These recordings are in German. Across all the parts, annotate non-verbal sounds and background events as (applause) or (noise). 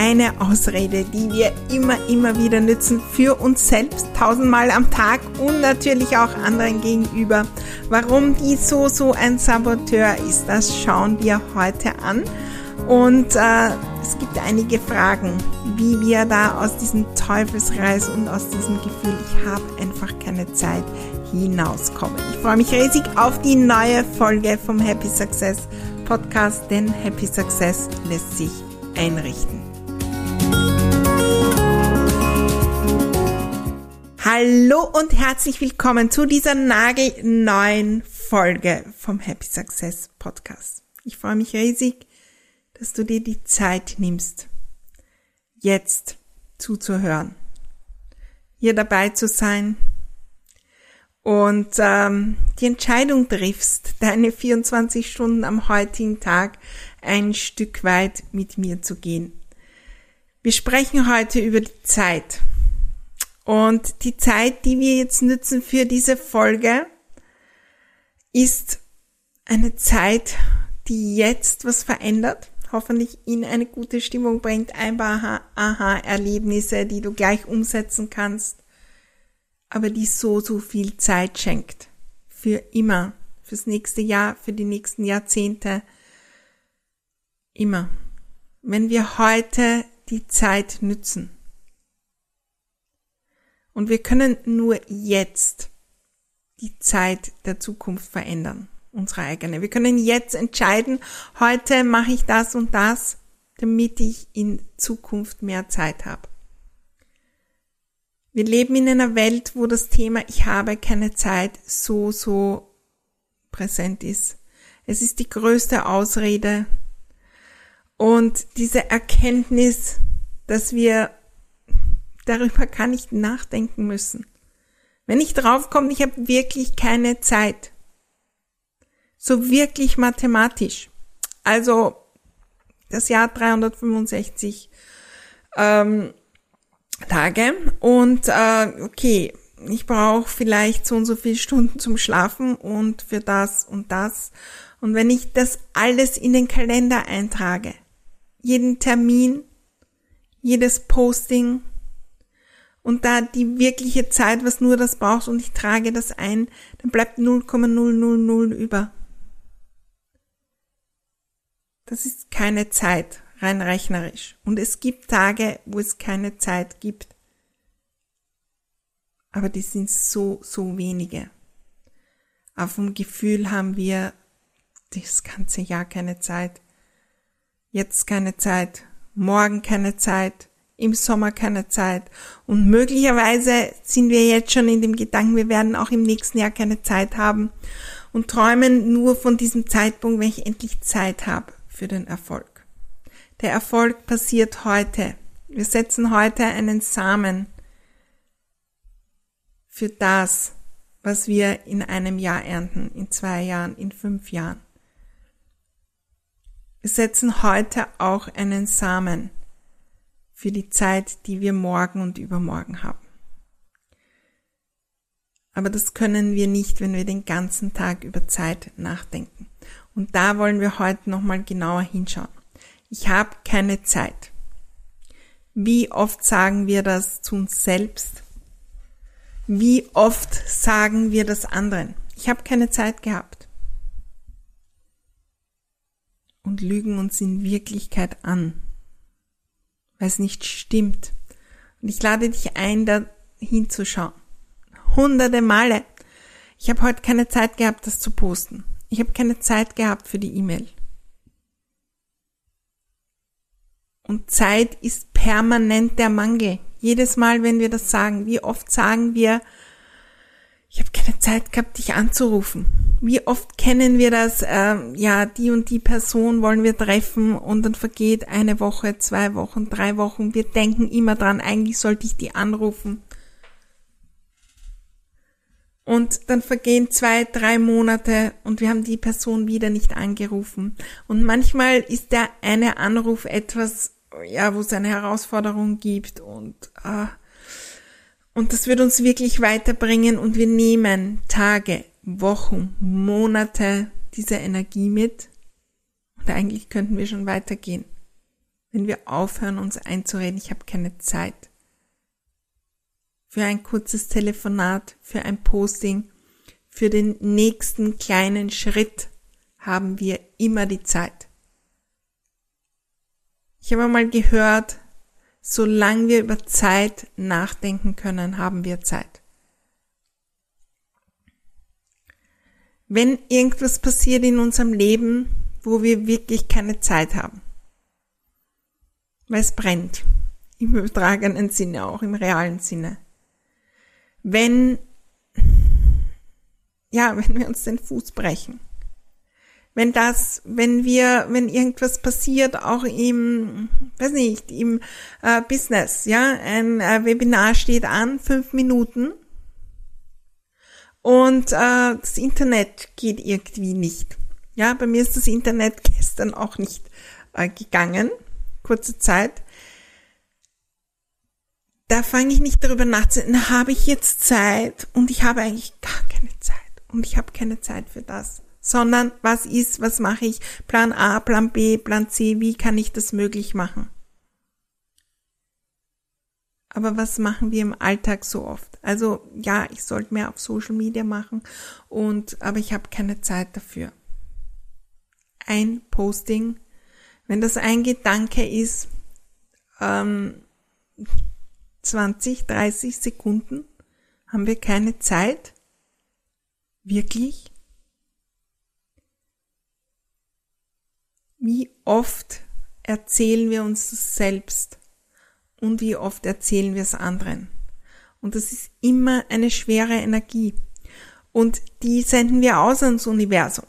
eine Ausrede, die wir immer, immer wieder nützen für uns selbst, tausendmal am Tag und natürlich auch anderen gegenüber. Warum die so, so ein Saboteur ist, das schauen wir heute an. Und äh, es gibt einige Fragen, wie wir da aus diesem Teufelskreis und aus diesem Gefühl, ich habe einfach keine Zeit, hinauskommen. Ich freue mich riesig auf die neue Folge vom Happy Success Podcast, denn Happy Success lässt sich einrichten. Hallo und herzlich willkommen zu dieser nagelneuen Folge vom Happy Success Podcast. Ich freue mich riesig, dass du dir die Zeit nimmst, jetzt zuzuhören, hier dabei zu sein und ähm, die Entscheidung triffst, deine 24 Stunden am heutigen Tag ein Stück weit mit mir zu gehen. Wir sprechen heute über die Zeit. Und die Zeit, die wir jetzt nutzen für diese Folge, ist eine Zeit, die jetzt was verändert, hoffentlich in eine gute Stimmung bringt, ein paar Aha-Erlebnisse, die du gleich umsetzen kannst, aber die so, so viel Zeit schenkt. Für immer, fürs nächste Jahr, für die nächsten Jahrzehnte. Immer. Wenn wir heute die Zeit nützen. Und wir können nur jetzt die Zeit der Zukunft verändern, unsere eigene. Wir können jetzt entscheiden, heute mache ich das und das, damit ich in Zukunft mehr Zeit habe. Wir leben in einer Welt, wo das Thema Ich habe keine Zeit so, so präsent ist. Es ist die größte Ausrede. Und diese Erkenntnis, dass wir darüber gar nicht nachdenken müssen. Wenn ich draufkomme, ich habe wirklich keine Zeit. So wirklich mathematisch. Also das Jahr 365 ähm, Tage und äh, okay, ich brauche vielleicht so und so viele Stunden zum Schlafen und für das und das. Und wenn ich das alles in den Kalender eintrage, jeden Termin, jedes Posting, und da die wirkliche Zeit, was nur das brauchst und ich trage das ein, dann bleibt 0,000 über. Das ist keine Zeit, rein rechnerisch. Und es gibt Tage, wo es keine Zeit gibt. Aber die sind so, so wenige. Auf dem Gefühl haben wir das ganze Jahr keine Zeit. Jetzt keine Zeit. Morgen keine Zeit im Sommer keine Zeit. Und möglicherweise sind wir jetzt schon in dem Gedanken, wir werden auch im nächsten Jahr keine Zeit haben und träumen nur von diesem Zeitpunkt, wenn ich endlich Zeit habe für den Erfolg. Der Erfolg passiert heute. Wir setzen heute einen Samen für das, was wir in einem Jahr ernten, in zwei Jahren, in fünf Jahren. Wir setzen heute auch einen Samen für die Zeit, die wir morgen und übermorgen haben. Aber das können wir nicht, wenn wir den ganzen Tag über Zeit nachdenken. Und da wollen wir heute nochmal genauer hinschauen. Ich habe keine Zeit. Wie oft sagen wir das zu uns selbst? Wie oft sagen wir das anderen? Ich habe keine Zeit gehabt. Und lügen uns in Wirklichkeit an weil es nicht stimmt. Und ich lade dich ein, da hinzuschauen. Hunderte Male. Ich habe heute keine Zeit gehabt, das zu posten. Ich habe keine Zeit gehabt für die E-Mail. Und Zeit ist permanent der Mangel. Jedes Mal, wenn wir das sagen, wie oft sagen wir, ich habe keine Zeit gehabt, dich anzurufen. Wie oft kennen wir das, äh, ja, die und die Person wollen wir treffen und dann vergeht eine Woche, zwei Wochen, drei Wochen. Wir denken immer dran, eigentlich sollte ich die anrufen. Und dann vergehen zwei, drei Monate und wir haben die Person wieder nicht angerufen. Und manchmal ist der eine Anruf etwas, ja, wo es eine Herausforderung gibt und äh, und das wird uns wirklich weiterbringen und wir nehmen Tage, Wochen, Monate diese Energie mit. Und eigentlich könnten wir schon weitergehen, wenn wir aufhören, uns einzureden, ich habe keine Zeit. Für ein kurzes Telefonat, für ein Posting, für den nächsten kleinen Schritt haben wir immer die Zeit. Ich habe mal gehört, Solange wir über Zeit nachdenken können, haben wir Zeit. Wenn irgendwas passiert in unserem Leben, wo wir wirklich keine Zeit haben, weil es brennt, im übertragenen Sinne, auch im realen Sinne. Wenn, ja, wenn wir uns den Fuß brechen, wenn das, wenn wir, wenn irgendwas passiert, auch im, weiß nicht, im äh, Business, ja, ein äh, Webinar steht an, fünf Minuten und äh, das Internet geht irgendwie nicht. Ja, bei mir ist das Internet (laughs) gestern auch nicht äh, gegangen, kurze Zeit. Da fange ich nicht darüber nachzudenken, habe ich jetzt Zeit und ich habe eigentlich gar keine Zeit und ich habe keine Zeit für das sondern was ist, was mache ich, Plan A, Plan B, Plan C, wie kann ich das möglich machen? Aber was machen wir im Alltag so oft? Also ja, ich sollte mehr auf Social Media machen und aber ich habe keine Zeit dafür. Ein Posting, wenn das ein Gedanke ist, ähm, 20, 30 Sekunden, haben wir keine Zeit? Wirklich? Wie oft erzählen wir uns das selbst und wie oft erzählen wir es anderen. Und das ist immer eine schwere Energie. Und die senden wir aus ans Universum.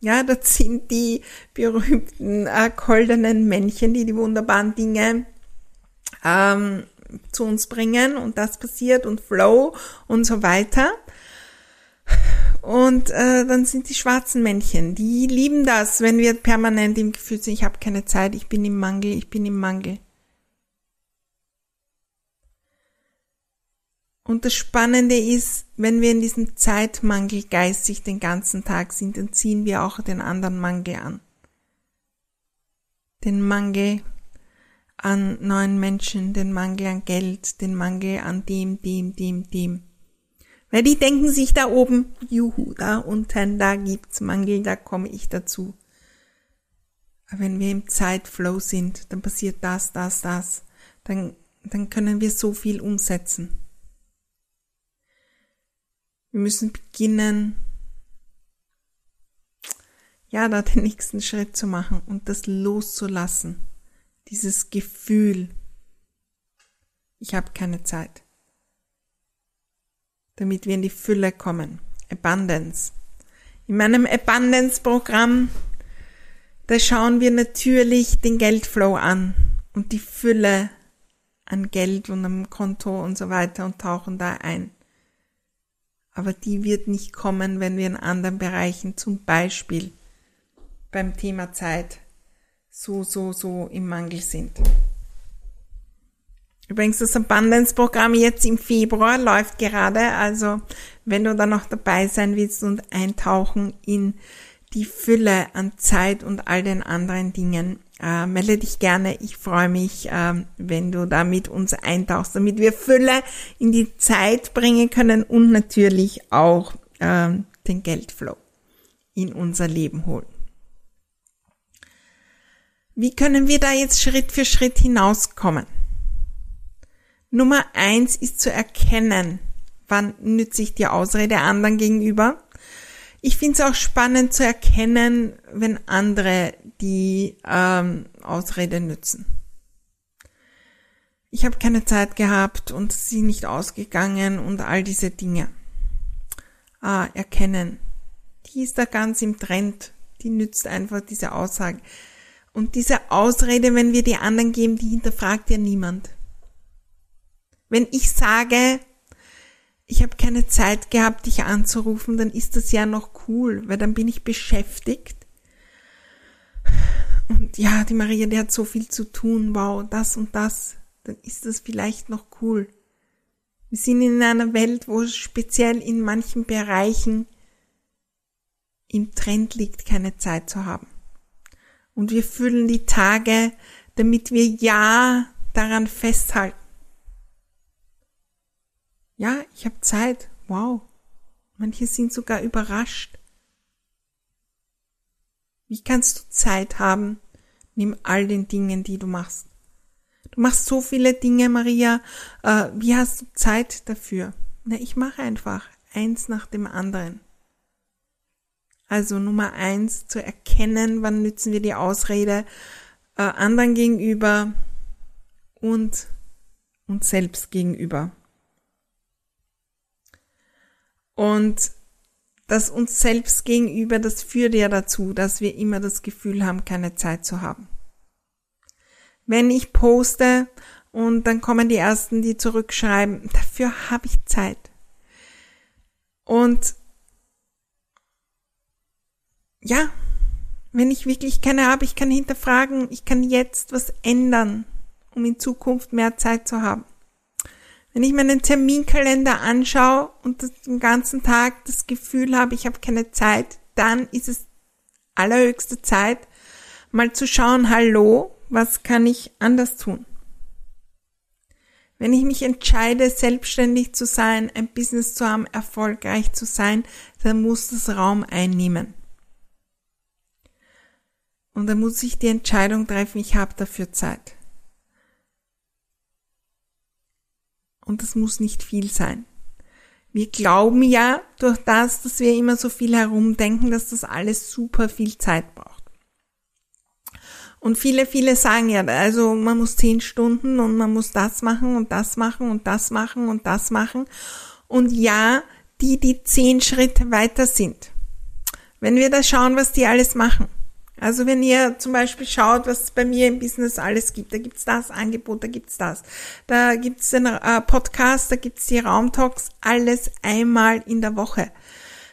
Ja, das sind die berühmten äh, goldenen Männchen, die die wunderbaren Dinge ähm, zu uns bringen und das passiert und Flow und so weiter. Und äh, dann sind die schwarzen Männchen, die lieben das, wenn wir permanent im Gefühl sind, ich habe keine Zeit, ich bin im Mangel, ich bin im Mangel. Und das Spannende ist, wenn wir in diesem Zeitmangel geistig den ganzen Tag sind, dann ziehen wir auch den anderen Mangel an. Den Mangel an neuen Menschen, den Mangel an Geld, den Mangel an dem, dem, dem, dem. Weil die denken sich da oben, juhu, da unten, da gibt's Mangel, da komme ich dazu. Aber wenn wir im Zeitflow sind, dann passiert das, das, das, dann, dann können wir so viel umsetzen. Wir müssen beginnen, ja, da den nächsten Schritt zu machen und das loszulassen. Dieses Gefühl, ich habe keine Zeit damit wir in die Fülle kommen. Abundance. In meinem Abundance-Programm, da schauen wir natürlich den Geldflow an und die Fülle an Geld und am Konto und so weiter und tauchen da ein. Aber die wird nicht kommen, wenn wir in anderen Bereichen, zum Beispiel beim Thema Zeit, so, so, so im Mangel sind. Übrigens, das Abundance-Programm jetzt im Februar läuft gerade. Also, wenn du da noch dabei sein willst und eintauchen in die Fülle an Zeit und all den anderen Dingen, äh, melde dich gerne. Ich freue mich, äh, wenn du da mit uns eintauchst, damit wir Fülle in die Zeit bringen können und natürlich auch äh, den Geldflow in unser Leben holen. Wie können wir da jetzt Schritt für Schritt hinauskommen? Nummer eins ist zu erkennen, wann nütze ich die Ausrede anderen gegenüber. Ich finde es auch spannend zu erkennen, wenn andere die ähm, Ausrede nützen. ich habe keine Zeit gehabt und sie nicht ausgegangen und all diese Dinge. Ah, erkennen. Die ist da ganz im Trend. Die nützt einfach diese Aussage. Und diese Ausrede, wenn wir die anderen geben, die hinterfragt ja niemand. Wenn ich sage, ich habe keine Zeit gehabt, dich anzurufen, dann ist das ja noch cool, weil dann bin ich beschäftigt. Und ja, die Maria, die hat so viel zu tun, wow, das und das dann ist das vielleicht noch cool. Wir sind in einer Welt, wo speziell in manchen Bereichen im Trend liegt, keine Zeit zu haben. Und wir füllen die Tage, damit wir ja daran festhalten. Ja, ich habe Zeit. Wow. Manche sind sogar überrascht. Wie kannst du Zeit haben neben all den Dingen, die du machst? Du machst so viele Dinge, Maria. Äh, wie hast du Zeit dafür? Na, ich mache einfach eins nach dem anderen. Also Nummer eins, zu erkennen, wann nützen wir die Ausrede äh, anderen gegenüber und uns selbst gegenüber. Und das uns selbst gegenüber, das führt ja dazu, dass wir immer das Gefühl haben, keine Zeit zu haben wenn ich poste und dann kommen die ersten, die zurückschreiben, dafür habe ich Zeit. Und ja, wenn ich wirklich keine habe, ich kann hinterfragen, ich kann jetzt was ändern, um in Zukunft mehr Zeit zu haben. Wenn ich meinen Terminkalender anschaue und den ganzen Tag das Gefühl habe, ich habe keine Zeit, dann ist es allerhöchste Zeit, mal zu schauen, hallo, was kann ich anders tun? Wenn ich mich entscheide, selbstständig zu sein, ein Business zu haben, erfolgreich zu sein, dann muss das Raum einnehmen. Und dann muss ich die Entscheidung treffen, ich habe dafür Zeit. Und das muss nicht viel sein. Wir glauben ja durch das, dass wir immer so viel herumdenken, dass das alles super viel Zeit braucht. Und viele, viele sagen ja, also man muss zehn Stunden und man muss das machen und das machen und das machen und das machen. Und ja, die, die zehn Schritte weiter sind. Wenn wir da schauen, was die alles machen. Also wenn ihr zum Beispiel schaut, was es bei mir im Business alles gibt, da gibt's das Angebot, da gibt's das, da gibt's den äh, Podcast, da gibt's die Raumtalks, alles einmal in der Woche.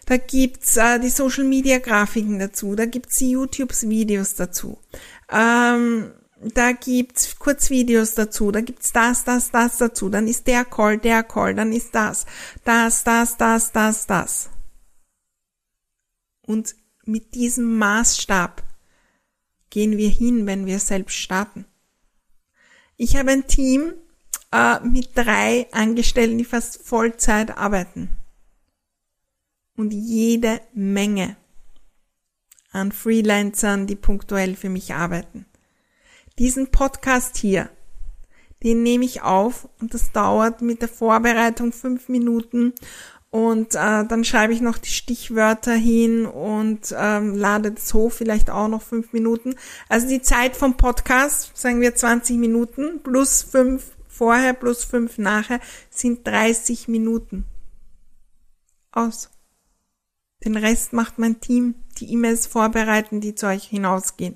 Da gibt's äh, die Social Media Grafiken dazu, da gibt's die YouTube Videos dazu. Ähm, da gibt's Kurzvideos dazu, da gibt's das, das, das dazu, dann ist der Call, der Call, dann ist das, das, das, das, das, das. Und mit diesem Maßstab gehen wir hin, wenn wir selbst starten. Ich habe ein Team äh, mit drei Angestellten, die fast Vollzeit arbeiten. Und jede Menge an Freelancern, die punktuell für mich arbeiten. Diesen Podcast hier, den nehme ich auf und das dauert mit der Vorbereitung fünf Minuten und äh, dann schreibe ich noch die Stichwörter hin und ähm, lade das hoch, vielleicht auch noch fünf Minuten. Also die Zeit vom Podcast, sagen wir 20 Minuten, plus fünf vorher, plus fünf nachher, sind 30 Minuten. Aus. Den Rest macht mein Team die E-Mails vorbereiten, die zu euch hinausgehen.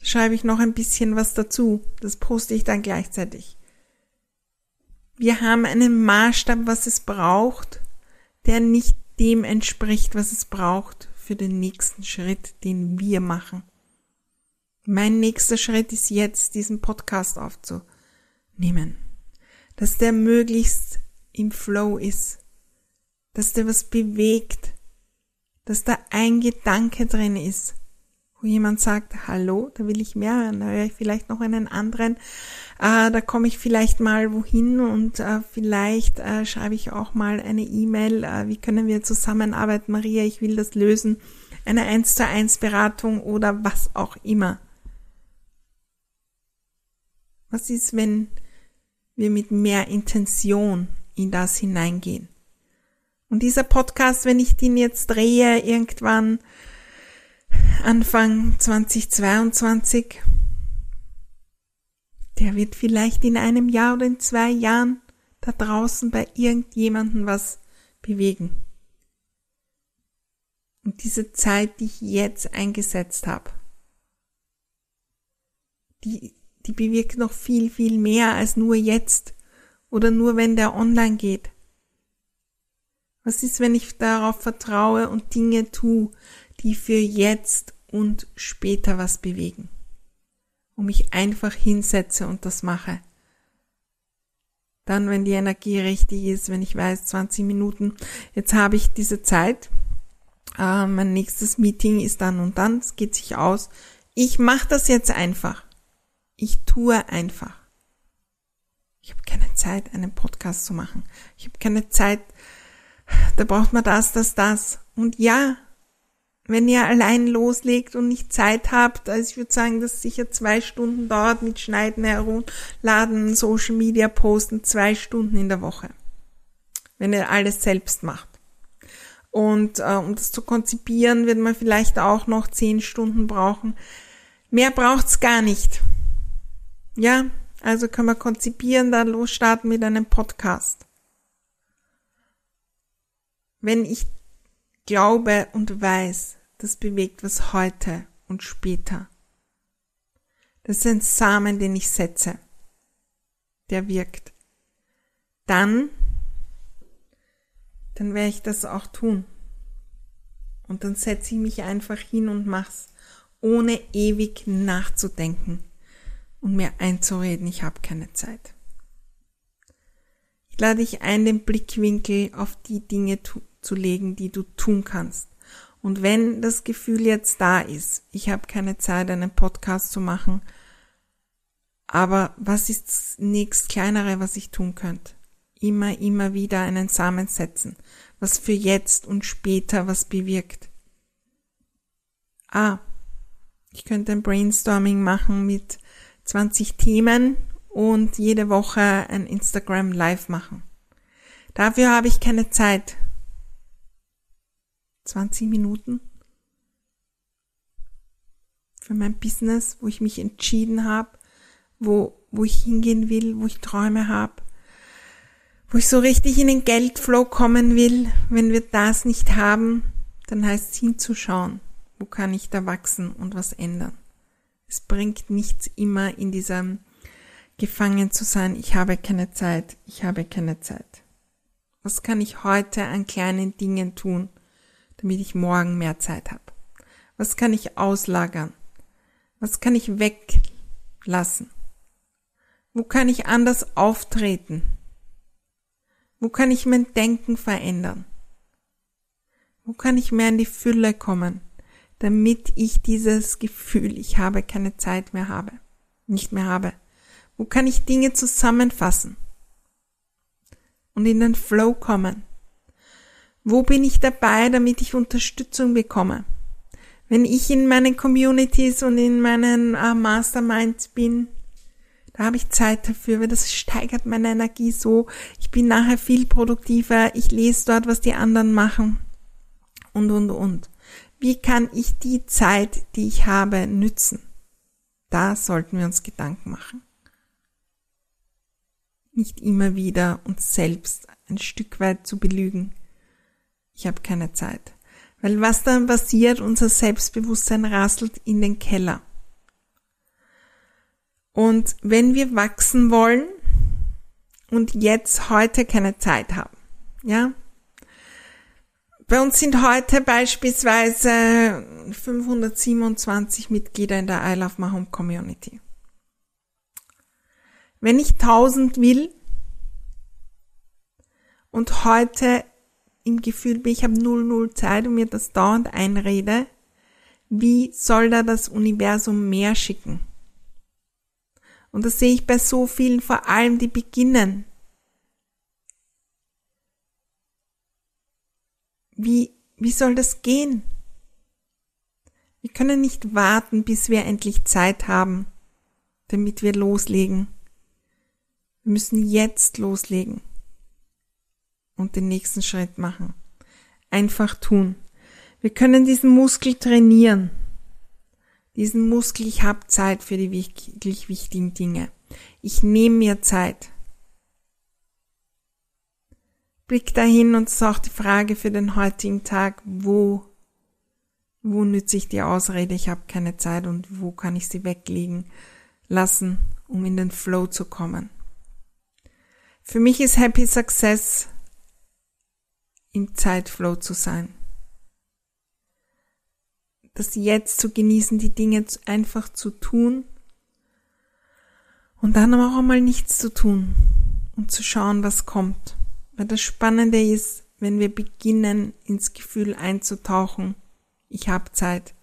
Da schreibe ich noch ein bisschen was dazu. Das poste ich dann gleichzeitig. Wir haben einen Maßstab, was es braucht, der nicht dem entspricht, was es braucht für den nächsten Schritt, den wir machen. Mein nächster Schritt ist jetzt, diesen Podcast aufzunehmen. Dass der möglichst im Flow ist. Dass der was bewegt dass da ein Gedanke drin ist, wo jemand sagt, hallo, da will ich mehr hören, da höre ich vielleicht noch einen anderen, äh, da komme ich vielleicht mal wohin und äh, vielleicht äh, schreibe ich auch mal eine E-Mail, äh, wie können wir zusammenarbeiten, Maria, ich will das lösen, eine 1 zu 1 Beratung oder was auch immer. Was ist, wenn wir mit mehr Intention in das hineingehen? Und dieser Podcast, wenn ich den jetzt drehe, irgendwann Anfang 2022, der wird vielleicht in einem Jahr oder in zwei Jahren da draußen bei irgendjemandem was bewegen. Und diese Zeit, die ich jetzt eingesetzt habe, die, die bewirkt noch viel, viel mehr als nur jetzt oder nur wenn der online geht. Was ist, wenn ich darauf vertraue und Dinge tue, die für jetzt und später was bewegen? Und mich einfach hinsetze und das mache. Dann, wenn die Energie richtig ist, wenn ich weiß, 20 Minuten, jetzt habe ich diese Zeit, äh, mein nächstes Meeting ist dann und dann, es geht sich aus. Ich mache das jetzt einfach. Ich tue einfach. Ich habe keine Zeit, einen Podcast zu machen. Ich habe keine Zeit, da braucht man das, das, das. Und ja, wenn ihr allein loslegt und nicht Zeit habt, also ich würde sagen, dass sicher zwei Stunden dauert mit Schneiden, Herunterladen, Social Media posten, zwei Stunden in der Woche. Wenn ihr alles selbst macht. Und äh, um das zu konzipieren, wird man vielleicht auch noch zehn Stunden brauchen. Mehr braucht's gar nicht. Ja, also können wir konzipieren, da losstarten mit einem Podcast. Wenn ich glaube und weiß, das bewegt was heute und später. Das ist ein Samen, den ich setze, der wirkt. Dann dann werde ich das auch tun. Und dann setze ich mich einfach hin und mach's, ohne ewig nachzudenken und mir einzureden, ich habe keine Zeit. Ich lade dich ein, den Blickwinkel auf die Dinge zu legen, die du tun kannst. Und wenn das Gefühl jetzt da ist, ich habe keine Zeit, einen Podcast zu machen, aber was ist das nächst kleinere, was ich tun könnte? immer, immer wieder einen Samen setzen, was für jetzt und später was bewirkt. Ah, ich könnte ein Brainstorming machen mit 20 Themen und jede Woche ein Instagram Live machen. Dafür habe ich keine Zeit. 20 Minuten für mein Business, wo ich mich entschieden habe, wo, wo ich hingehen will, wo ich Träume habe wo ich so richtig in den Geldflow kommen will, wenn wir das nicht haben, dann heißt es hinzuschauen, wo kann ich da wachsen und was ändern. Es bringt nichts immer in diesem gefangen zu sein, ich habe keine Zeit, ich habe keine Zeit. Was kann ich heute an kleinen Dingen tun, damit ich morgen mehr Zeit habe? Was kann ich auslagern? Was kann ich weglassen? Wo kann ich anders auftreten? Wo kann ich mein Denken verändern? Wo kann ich mehr in die Fülle kommen, damit ich dieses Gefühl, ich habe keine Zeit mehr habe, nicht mehr habe? Wo kann ich Dinge zusammenfassen und in den Flow kommen? Wo bin ich dabei, damit ich Unterstützung bekomme? Wenn ich in meinen Communities und in meinen äh, Masterminds bin, da habe ich Zeit dafür, weil das steigert meine Energie so. Ich bin nachher viel produktiver. Ich lese dort, was die anderen machen. Und, und, und. Wie kann ich die Zeit, die ich habe, nützen? Da sollten wir uns Gedanken machen. Nicht immer wieder uns selbst ein Stück weit zu belügen. Ich habe keine Zeit. Weil was dann passiert, unser Selbstbewusstsein rasselt in den Keller. Und wenn wir wachsen wollen und jetzt heute keine Zeit haben, ja, bei uns sind heute beispielsweise 527 Mitglieder in der I Love My Home Community. Wenn ich 1000 will und heute im Gefühl bin, ich habe null null Zeit und mir das dauernd einrede, wie soll da das Universum mehr schicken? Und das sehe ich bei so vielen, vor allem die beginnen. Wie, wie soll das gehen? Wir können nicht warten, bis wir endlich Zeit haben, damit wir loslegen. Wir müssen jetzt loslegen und den nächsten Schritt machen. Einfach tun. Wir können diesen Muskel trainieren diesen Muskel, ich habe Zeit für die wirklich wichtigen Dinge. Ich nehme mir Zeit. Blick dahin und ist auch die Frage für den heutigen Tag, wo, wo nütze ich die Ausrede, ich habe keine Zeit und wo kann ich sie weglegen lassen, um in den Flow zu kommen. Für mich ist Happy Success im Zeitflow zu sein. Das Jetzt zu genießen, die Dinge einfach zu tun und dann aber auch einmal nichts zu tun und zu schauen, was kommt. Weil das Spannende ist, wenn wir beginnen, ins Gefühl einzutauchen, ich habe Zeit,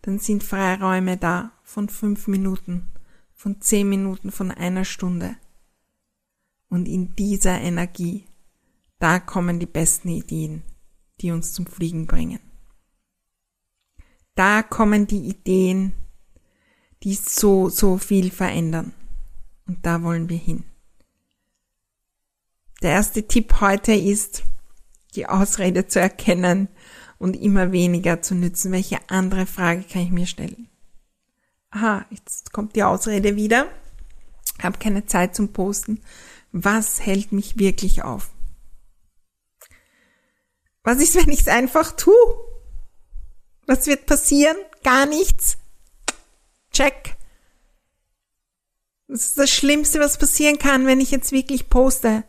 dann sind Freiräume da von fünf Minuten, von zehn Minuten, von einer Stunde. Und in dieser Energie, da kommen die besten Ideen, die uns zum Fliegen bringen. Da kommen die Ideen, die so, so viel verändern. Und da wollen wir hin. Der erste Tipp heute ist, die Ausrede zu erkennen und immer weniger zu nützen. Welche andere Frage kann ich mir stellen? Aha, jetzt kommt die Ausrede wieder. Hab keine Zeit zum Posten. Was hält mich wirklich auf? Was ist, wenn ich es einfach tue? Was wird passieren? Gar nichts. Check. Das ist das Schlimmste, was passieren kann, wenn ich jetzt wirklich poste.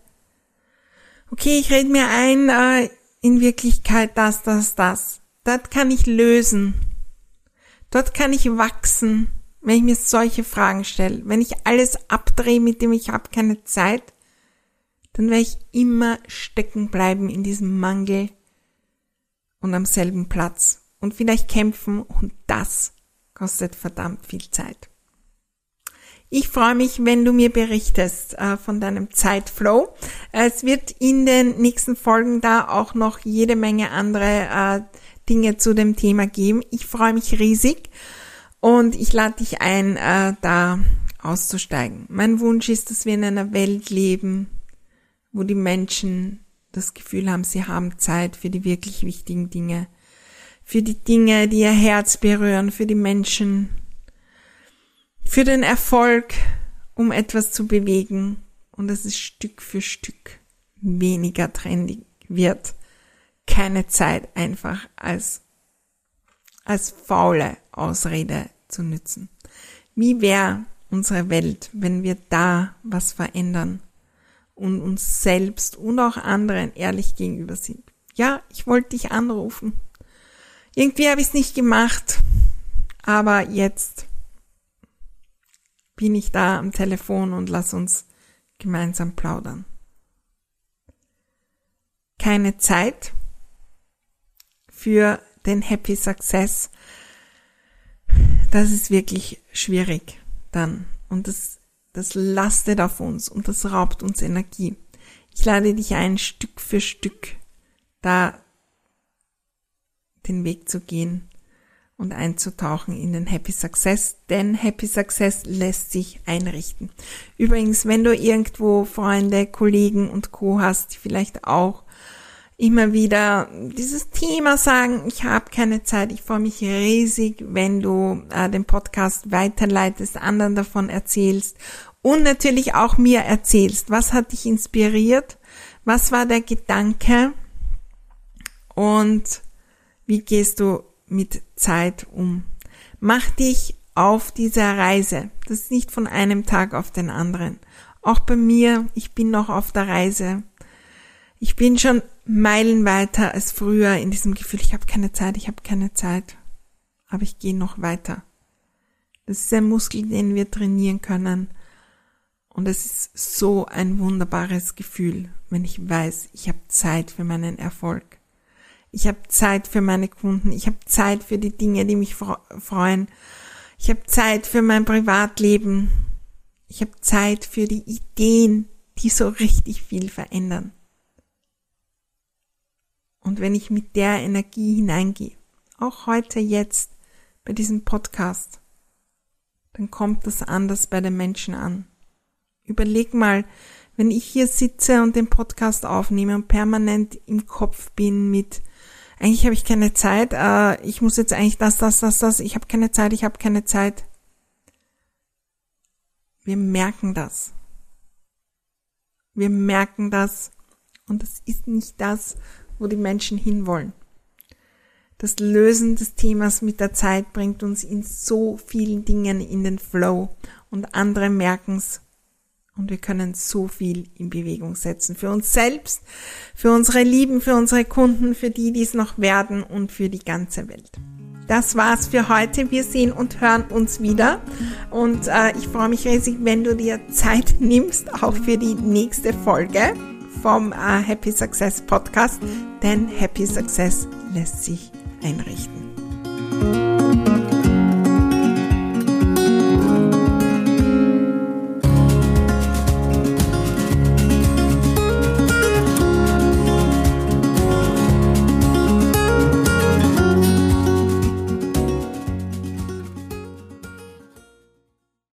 Okay, ich rede mir ein, äh, in Wirklichkeit das, das, das. Dort kann ich lösen. Dort kann ich wachsen wenn ich mir solche Fragen stelle, wenn ich alles abdrehe, mit dem ich habe keine Zeit, dann werde ich immer stecken bleiben in diesem Mangel und am selben Platz und vielleicht kämpfen und das kostet verdammt viel Zeit. Ich freue mich, wenn du mir berichtest äh, von deinem Zeitflow. Es wird in den nächsten Folgen da auch noch jede Menge andere äh, Dinge zu dem Thema geben. Ich freue mich riesig und ich lade dich ein, äh, da auszusteigen. Mein Wunsch ist, dass wir in einer Welt leben, wo die Menschen das Gefühl haben, sie haben Zeit für die wirklich wichtigen Dinge, für die Dinge, die ihr Herz berühren, für die Menschen, für den Erfolg, um etwas zu bewegen und dass es Stück für Stück weniger trendig wird. Keine Zeit einfach als als faule Ausrede zu nützen. Wie wäre unsere Welt, wenn wir da was verändern und uns selbst und auch anderen ehrlich gegenüber sind? Ja, ich wollte dich anrufen. Irgendwie habe ich es nicht gemacht, aber jetzt bin ich da am Telefon und lass uns gemeinsam plaudern. Keine Zeit für den Happy Success, das ist wirklich schwierig dann. Und das, das lastet auf uns und das raubt uns Energie. Ich lade dich ein, Stück für Stück da den Weg zu gehen und einzutauchen in den Happy Success, denn Happy Success lässt sich einrichten. Übrigens, wenn du irgendwo Freunde, Kollegen und Co hast, die vielleicht auch immer wieder dieses Thema sagen, ich habe keine Zeit, ich freue mich riesig, wenn du äh, den Podcast weiterleitest, anderen davon erzählst und natürlich auch mir erzählst, was hat dich inspiriert, was war der Gedanke und wie gehst du mit Zeit um. Mach dich auf dieser Reise. Das ist nicht von einem Tag auf den anderen. Auch bei mir, ich bin noch auf der Reise. Ich bin schon Meilen weiter als früher in diesem Gefühl, ich habe keine Zeit, ich habe keine Zeit. Aber ich gehe noch weiter. Das ist ein Muskel, den wir trainieren können. Und es ist so ein wunderbares Gefühl, wenn ich weiß, ich habe Zeit für meinen Erfolg. Ich habe Zeit für meine Kunden. Ich habe Zeit für die Dinge, die mich freuen. Ich habe Zeit für mein Privatleben. Ich habe Zeit für die Ideen, die so richtig viel verändern. Und wenn ich mit der Energie hineingehe, auch heute jetzt bei diesem Podcast, dann kommt das anders bei den Menschen an. Überleg mal, wenn ich hier sitze und den Podcast aufnehme und permanent im Kopf bin mit, eigentlich habe ich keine Zeit, äh, ich muss jetzt eigentlich das, das, das, das, ich habe keine Zeit, ich habe keine Zeit. Wir merken das. Wir merken das und das ist nicht das, wo die Menschen hinwollen. Das Lösen des Themas mit der Zeit bringt uns in so vielen Dingen in den Flow und andere merken's und wir können so viel in Bewegung setzen. Für uns selbst, für unsere Lieben, für unsere Kunden, für die, die es noch werden und für die ganze Welt. Das war's für heute. Wir sehen und hören uns wieder. Und äh, ich freue mich riesig, wenn du dir Zeit (laughs) nimmst, auch für die nächste Folge vom äh, Happy Success Podcast. Denn Happy Success lässt sich einrichten.